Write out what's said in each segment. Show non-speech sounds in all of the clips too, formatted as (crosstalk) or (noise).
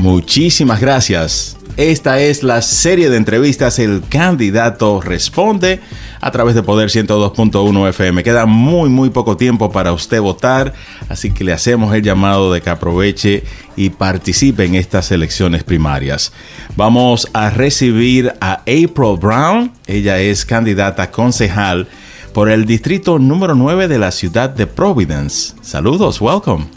Muchísimas gracias. Esta es la serie de entrevistas El candidato responde a través de Poder 102.1 FM. Queda muy muy poco tiempo para usted votar, así que le hacemos el llamado de que aproveche y participe en estas elecciones primarias. Vamos a recibir a April Brown. Ella es candidata concejal por el distrito número 9 de la ciudad de Providence. Saludos, welcome.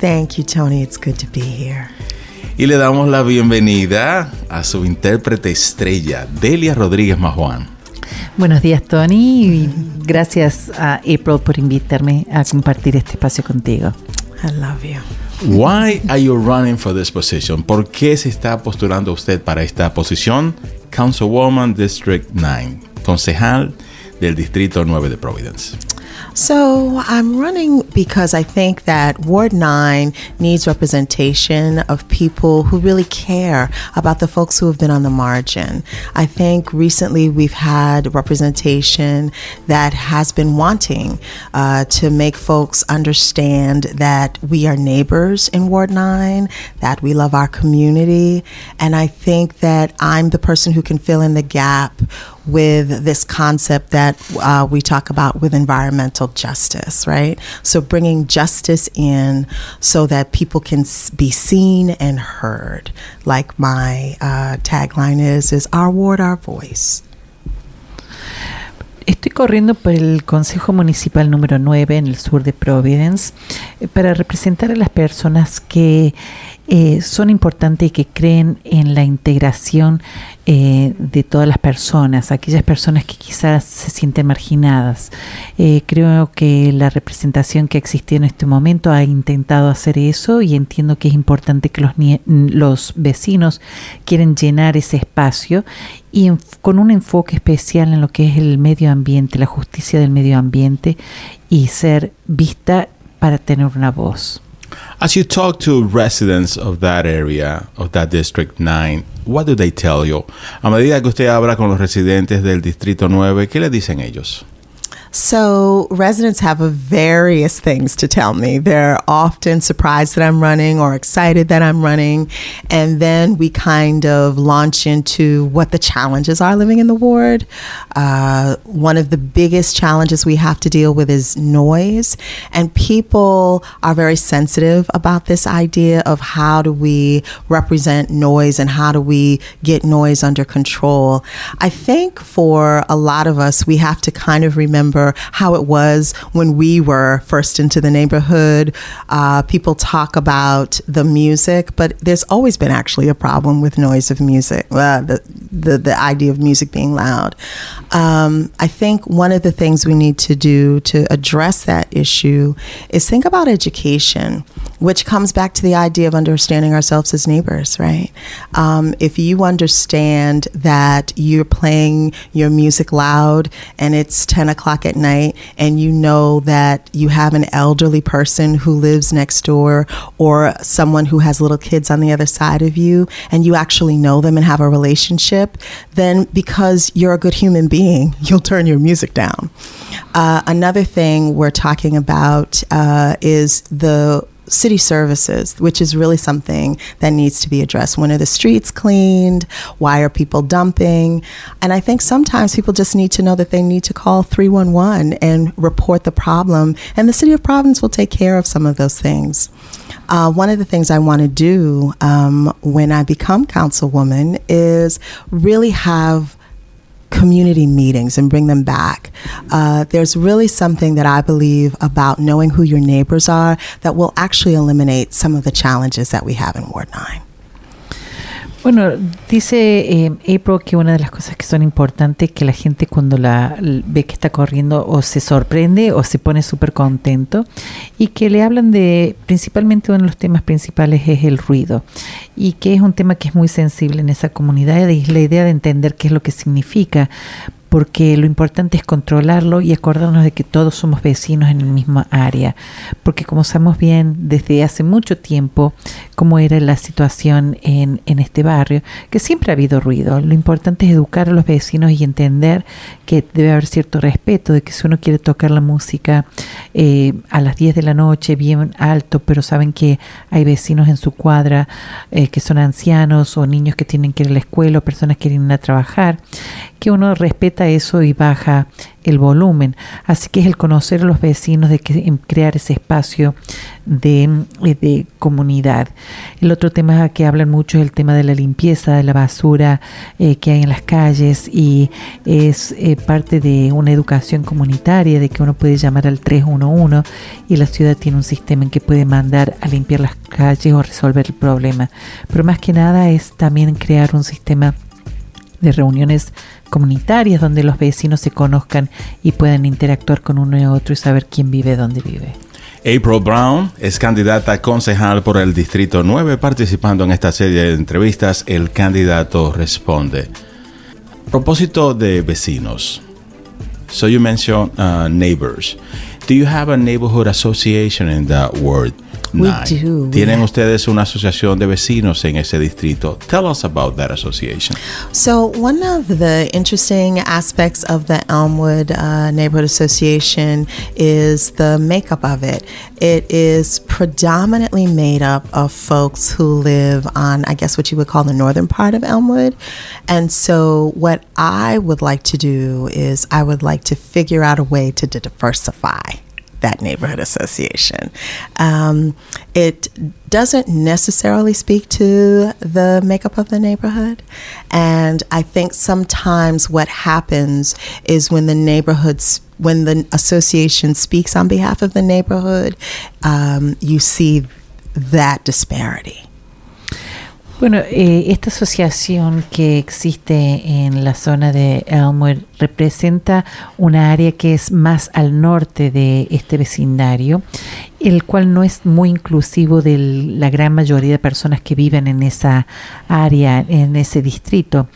Thank you, Tony. It's good to be here. Y le damos la bienvenida a su intérprete estrella, Delia Rodríguez Majuan. Buenos días, Tony. Y gracias a April por invitarme a compartir este espacio contigo. I love you. Why are you running for this position? ¿Por qué se está postulando usted para esta posición? Councilwoman District 9, concejal del Distrito 9 de Providence. So I'm running because I think that Ward 9 needs representation of people who really care about the folks who have been on the margin. I think recently we've had representation that has been wanting uh, to make folks understand that we are neighbors in Ward 9, that we love our community. And I think that I'm the person who can fill in the gap with this concept that uh, we talk about with environmental justice, right? So bringing justice in so that people can be seen and heard. Like my uh, tagline is, is our ward, our voice. Estoy corriendo por el Consejo Municipal número 9 en el sur de Providence para representar a las personas que eh, son importantes y que creen en la integración eh, de todas las personas, aquellas personas que quizás se sienten marginadas. Eh, creo que la representación que existía en este momento ha intentado hacer eso y entiendo que es importante que los, los vecinos quieren llenar ese espacio y con un enfoque especial en lo que es el medio ambiente, la justicia del medio ambiente y ser vista para tener una voz. As you talk to residents of that area, of that District 9, what do they tell you? A medida que usted habla con los residentes del Distrito 9, ¿qué le dicen ellos? So, residents have various things to tell me. They're often surprised that I'm running or excited that I'm running. And then we kind of launch into what the challenges are living in the ward. Uh, one of the biggest challenges we have to deal with is noise. And people are very sensitive about this idea of how do we represent noise and how do we get noise under control. I think for a lot of us, we have to kind of remember remember how it was when we were first into the neighborhood. Uh, people talk about the music, but there's always been actually a problem with noise of music, uh, the, the, the idea of music being loud. Um, I think one of the things we need to do to address that issue is think about education, which comes back to the idea of understanding ourselves as neighbors, right? Um, if you understand that you're playing your music loud and it's 10 o'clock at night and you know that you have an elderly person who lives next door or someone who has little kids on the other side of you and you actually know them and have a relationship, then because you're a good human being, (laughs) you'll turn your music down. Uh, another thing we're talking about uh, is the city services, which is really something that needs to be addressed. When are the streets cleaned? Why are people dumping? And I think sometimes people just need to know that they need to call 311 and report the problem, and the city of Providence will take care of some of those things. Uh, one of the things I want to do um, when I become councilwoman is really have community meetings and bring them back. Uh, there's really something that I believe about knowing who your neighbors are that will actually eliminate some of the challenges that we have in Ward 9. Bueno, dice eh, April que una de las cosas que son importantes es que la gente cuando la ve que está corriendo o se sorprende o se pone súper contento y que le hablan de principalmente uno de los temas principales es el ruido y que es un tema que es muy sensible en esa comunidad y la idea de entender qué es lo que significa porque lo importante es controlarlo y acordarnos de que todos somos vecinos en el mismo área, porque como sabemos bien desde hace mucho tiempo cómo era la situación en, en este barrio, que siempre ha habido ruido, lo importante es educar a los vecinos y entender que debe haber cierto respeto, de que si uno quiere tocar la música eh, a las 10 de la noche bien alto, pero saben que hay vecinos en su cuadra eh, que son ancianos o niños que tienen que ir a la escuela o personas que ir a trabajar, que uno respeta eso y baja el volumen. Así que es el conocer a los vecinos, de que, crear ese espacio de, eh, de, comunidad. El otro tema que hablan mucho es el tema de la limpieza de la basura eh, que hay en las calles y es eh, parte de una educación comunitaria de que uno puede llamar al 311 y la ciudad tiene un sistema en que puede mandar a limpiar las calles o resolver el problema. Pero más que nada es también crear un sistema de reuniones comunitarias donde los vecinos se conozcan y puedan interactuar con uno y otro y saber quién vive dónde vive. April Brown es candidata concejal por el Distrito 9 participando en esta serie de entrevistas El candidato responde. Propósito de vecinos. So you mentioned uh, neighbors. Do you have a neighborhood association in that word? We do. Tienen ustedes una asociación de vecinos en ese distrito. Tell us about that association. So, one of the interesting aspects of the Elmwood uh, Neighborhood Association is the makeup of it. It is predominantly made up of folks who live on, I guess, what you would call the northern part of Elmwood. And so, what I would like to do is I would like to figure out a way to diversify that neighborhood association. Um, it doesn't necessarily speak to the makeup of the neighborhood. And I think sometimes what happens is when the neighborhoods when the association speaks on behalf of the neighborhood, um, you see that disparity. Bueno, eh, esta asociación que existe en la zona de Elmwood representa una área que es más al norte de este vecindario, el cual no es muy inclusivo de la gran mayoría de personas que viven en esa área, en ese distrito.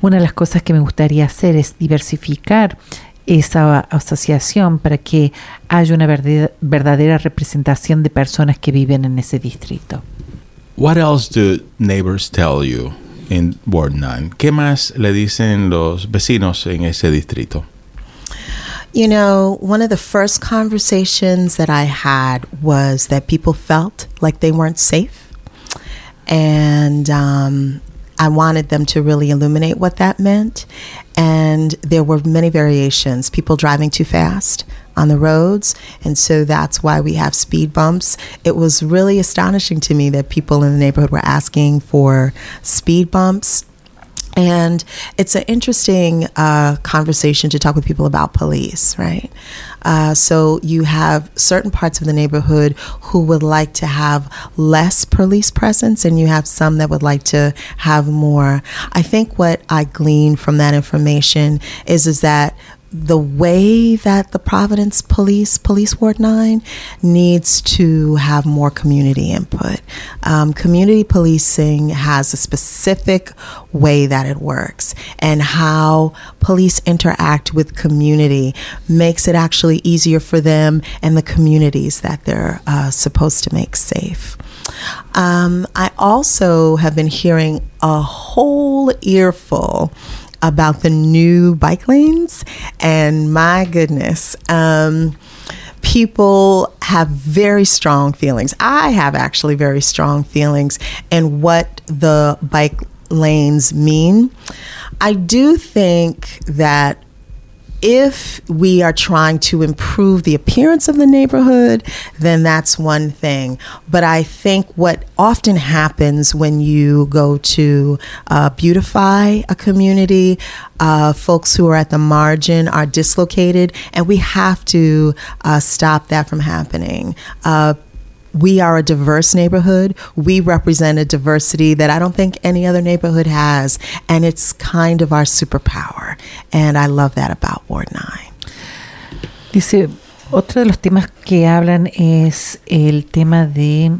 Una de las cosas que me gustaría hacer es diversificar esa asociación para que haya una verdadera representación de personas que viven en ese distrito. What else do neighbors tell you in Ward 9? ¿Qué más le dicen los vecinos en ese distrito? You know, one of the first conversations that I had was that people felt like they weren't safe. And um, I wanted them to really illuminate what that meant. And there were many variations people driving too fast, on the roads. And so that's why we have speed bumps. It was really astonishing to me that people in the neighborhood were asking for speed bumps. And it's an interesting uh, conversation to talk with people about police, right? Uh, so you have certain parts of the neighborhood who would like to have less police presence, and you have some that would like to have more. I think what I glean from that information is is that the way that the Providence Police, Police Ward 9, needs to have more community input. Um, community policing has a specific way that it works, and how police interact with community makes it actually easier for them and the communities that they're uh, supposed to make safe. Um, I also have been hearing a whole earful about the new bike lanes, and my goodness, um, people have very strong feelings. I have actually very strong feelings and what the bike lanes mean. I do think that if we are trying to improve the appearance of the neighborhood, then that's one thing. But I think what often happens when you go to uh, beautify a community, uh, folks who are at the margin are dislocated, and we have to uh, stop that from happening uh, we are a diverse neighborhood. We represent a diversity that I don't think any other neighborhood has. And it's kind of our superpower. And I love that about Ward 9. Dice, otro de los temas que hablan es el tema de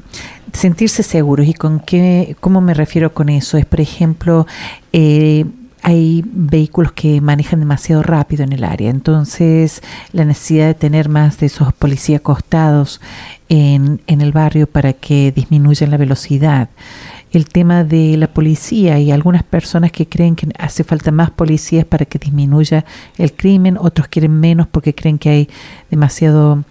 sentirse seguros. ¿Y con qué, cómo me refiero con eso? Es, por ejemplo, eh, hay vehículos que manejan demasiado rápido en el área. Entonces, la necesidad de tener más de esos policías acostados en, en el barrio para que disminuyan la velocidad el tema de la policía y algunas personas que creen que hace falta más policías para que disminuya el crimen, otros quieren menos porque creen que hay demasiado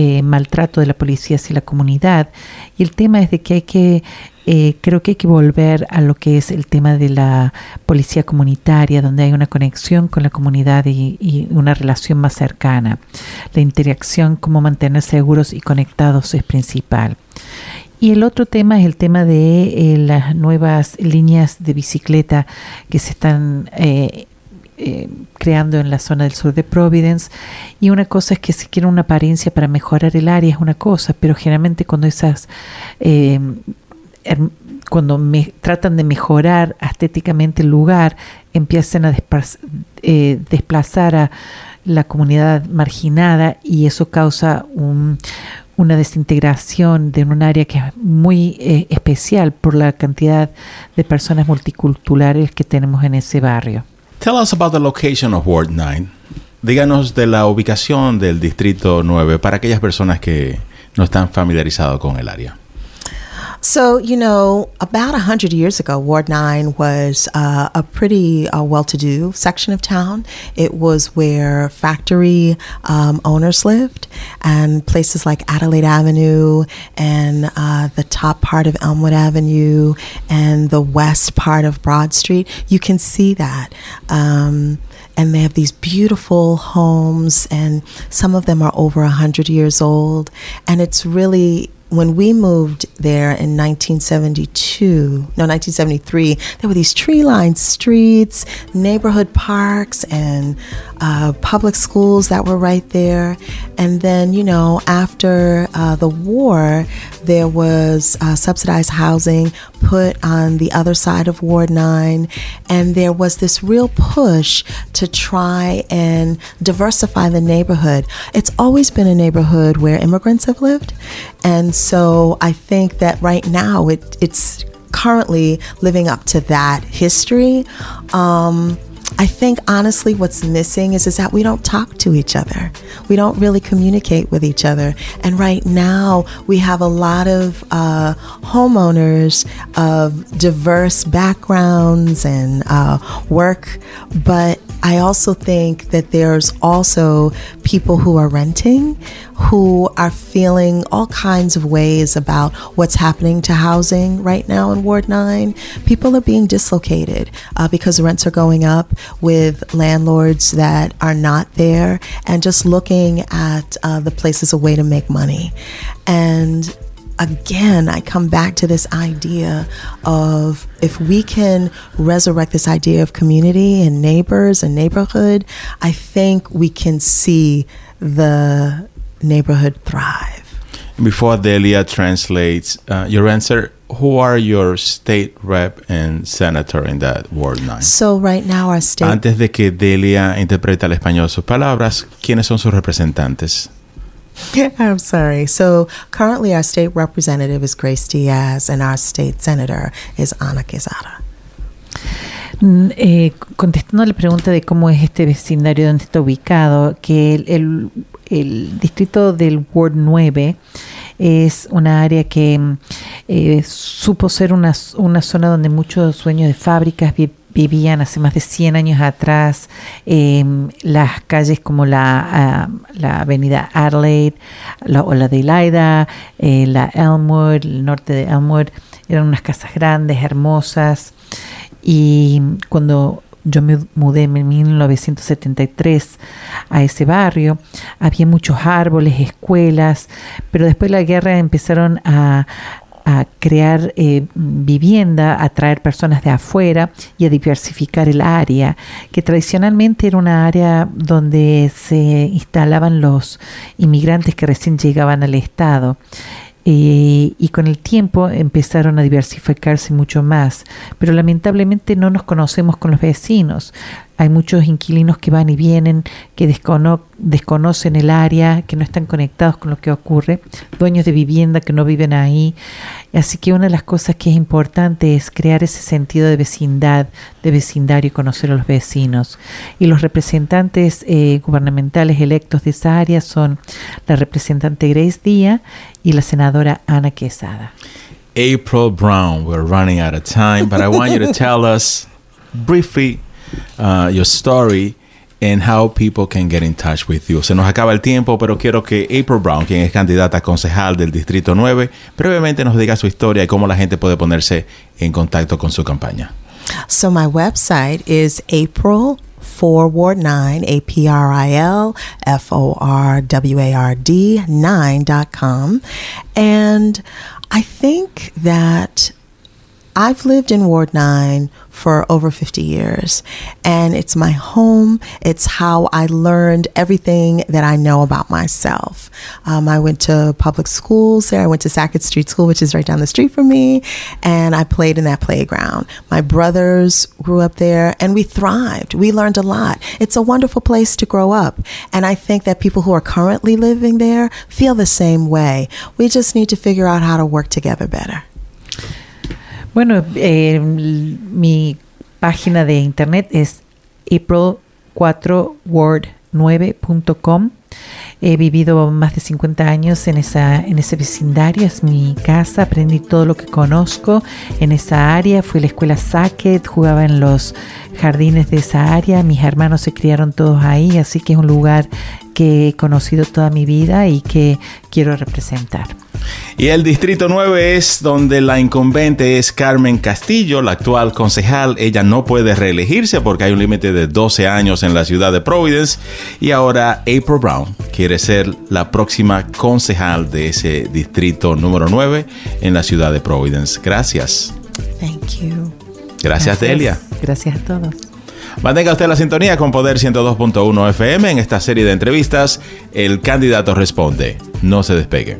eh, maltrato de la policía hacia la comunidad. Y el tema es de que hay que, eh, creo que hay que volver a lo que es el tema de la policía comunitaria, donde hay una conexión con la comunidad y, una relación más cercana. La interacción, cómo mantener seguros y conectados es principal. Y el otro tema es el tema de eh, las nuevas líneas de bicicleta que se están eh, creando en la zona del sur de Providence. Y una cosa es que se quiere una apariencia para mejorar el área, es una cosa, pero generalmente cuando esas... cuando me, tratan de mejorar estéticamente el lugar, empiezan a desplazar a la comunidad marginada y eso causa un, una desintegración de un área que es muy eh, especial por la cantidad de personas multiculturales que tenemos en ese barrio. Tell us about the location of Ward 9. Díganos de la ubicación del Distrito 9 para aquellas personas que no están familiarizados con el área. So, you know, about 100 years ago, Ward 9 was uh, a pretty uh, well to do section of town. It was where factory um, owners lived, and places like Adelaide Avenue and uh, the top part of Elmwood Avenue and the west part of Broad Street. You can see that. Um, and they have these beautiful homes, and some of them are over 100 years old. And it's really when we moved there in 1972, no, 1973, there were these tree lined streets, neighborhood parks, and uh, public schools that were right there. And then, you know, after uh, the war, there was uh, subsidized housing put on the other side of Ward 9. And there was this real push to try and diversify the neighborhood. It's always been a neighborhood where immigrants have lived. And so I think that right now it, it's currently living up to that history. Um, I think honestly what's missing is, is that we don't talk to each other. We don't really communicate with each other. And right now we have a lot of uh, homeowners of diverse backgrounds and uh, work, but I also think that there's also people who are renting who are feeling all kinds of ways about what's happening to housing right now in Ward 9. People are being dislocated uh, because rents are going up with landlords that are not there and just looking at uh, the place as a way to make money. And again, I come back to this idea of if we can resurrect this idea of community and neighbors and neighborhood, I think we can see the neighborhood thrive. Before Delia translates uh, your answer, who are your state rep and senator in that Ward 9? So right now our state Antes de que Delia interprete al español sus palabras, ¿quiénes son sus representantes? (laughs) I'm sorry. So currently, our state representative is Grace Diaz, and our state senator is Ana Quezada. Mm, Eh, contestando a la pregunta de cómo es este vecindario donde está ubicado, que el, el, el distrito del Ward 9 es una área que eh, supo ser una, una zona donde muchos dueños de fábricas vi- vivían hace más de 100 años atrás. Eh, las calles como la, ah, la avenida Adelaide la, o la de Elida, eh, la Elmwood, el norte de Elmwood, eran unas casas grandes, hermosas. Y cuando yo me mudé en 1973 a ese barrio, había muchos árboles, escuelas, pero después de la guerra empezaron a, crear eh, vivienda, a traer personas de afuera y a diversificar el área, que tradicionalmente era una área donde se instalaban los inmigrantes que recién llegaban al Estado. Eh, y con el tiempo empezaron a diversificarse mucho más, pero lamentablemente no nos conocemos con los vecinos. Hay muchos inquilinos que van y vienen, que desconocen el área, que no están conectados con lo que ocurre, dueños de vivienda que no viven ahí. Así que una de las cosas que es importante es crear ese sentido de vecindad, de vecindario y conocer a los vecinos. Y los representantes eh, gubernamentales electos de esa área son la representante Grace Díaz y la senadora Ana Quesada. April Brown, we're running out of time, but I want you to tell us briefly uh, your story and how people can get in touch with you. Se nos acaba el tiempo, pero quiero que April Brown, quien es candidata a concejal del Distrito 9, brevemente nos diga su historia y cómo la gente puede ponerse en contacto con su campaña. So my website is April for Ward 9, A P R I L F O R W A R D 9.com. And I think that I've lived in Ward 9 for over 50 years, and it's my home. It's how I learned everything that I know about myself. Um, I went to public schools there. I went to Sackett Street School, which is right down the street from me, and I played in that playground. My brothers grew up there, and we thrived. We learned a lot. It's a wonderful place to grow up, and I think that people who are currently living there feel the same way. We just need to figure out how to work together better. Bueno, eh, mi página de internet es april4word9.com. He vivido más de 50 años en, esa, en ese vecindario, es mi casa, aprendí todo lo que conozco en esa área, fui a la escuela Sackett, jugaba en los jardines de esa área, mis hermanos se criaron todos ahí, así que es un lugar que he conocido toda mi vida y que quiero representar. Y el Distrito 9 es donde la incumbente es Carmen Castillo, la actual concejal. Ella no puede reelegirse porque hay un límite de 12 años en la ciudad de Providence. Y ahora April Brown quiere ser la próxima concejal de ese Distrito número 9 en la ciudad de Providence. Gracias. Thank you. Gracias, Delia. Gracias a todos. Mantenga usted la sintonía con Poder 102.1 FM en esta serie de entrevistas. El candidato responde. No se despegue.